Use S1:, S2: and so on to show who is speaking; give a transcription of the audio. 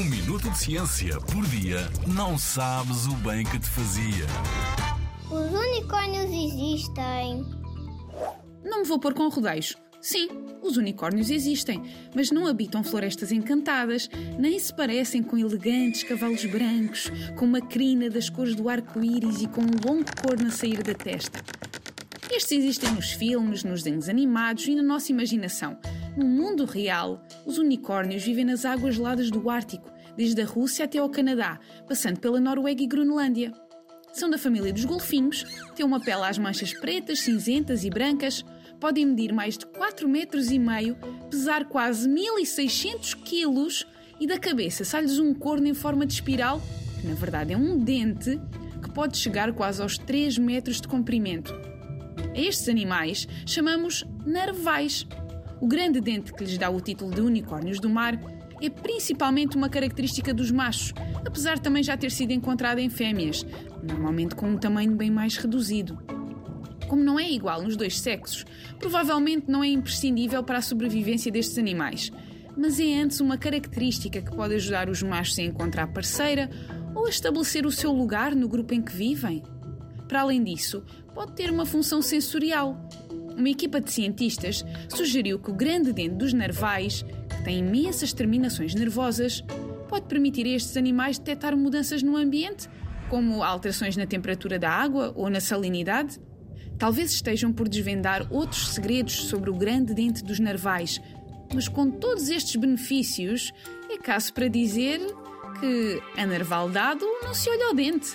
S1: Um minuto de ciência por dia não sabes o bem que te fazia.
S2: Os unicórnios existem.
S3: Não me vou pôr com rodeios. Sim, os unicórnios existem, mas não habitam florestas encantadas, nem se parecem com elegantes cavalos brancos, com uma crina das cores do arco-íris e com um longo cor na sair da testa. Estes existem nos filmes, nos desenhos animados e na nossa imaginação. No mundo real, os unicórnios vivem nas águas geladas do Ártico, desde a Rússia até ao Canadá, passando pela Noruega e Groenlândia. São da família dos golfinhos, têm uma pele às manchas pretas, cinzentas e brancas, podem medir mais de 4 metros e meio, pesar quase 1600 quilos e da cabeça sai-lhes um corno em forma de espiral, que na verdade é um dente, que pode chegar quase aos 3 metros de comprimento. A estes animais chamamos narvais. O grande dente que lhes dá o título de unicórnios do mar é principalmente uma característica dos machos, apesar de também já ter sido encontrada em fêmeas, normalmente com um tamanho bem mais reduzido. Como não é igual nos dois sexos, provavelmente não é imprescindível para a sobrevivência destes animais, mas é antes uma característica que pode ajudar os machos a encontrar parceira ou a estabelecer o seu lugar no grupo em que vivem. Para além disso, pode ter uma função sensorial. Uma equipa de cientistas sugeriu que o grande dente dos narvais, que tem imensas terminações nervosas, pode permitir a estes animais detectar mudanças no ambiente, como alterações na temperatura da água ou na salinidade. Talvez estejam por desvendar outros segredos sobre o grande dente dos narvais, mas com todos estes benefícios, é caso para dizer que a narvaldado não se olha ao dente.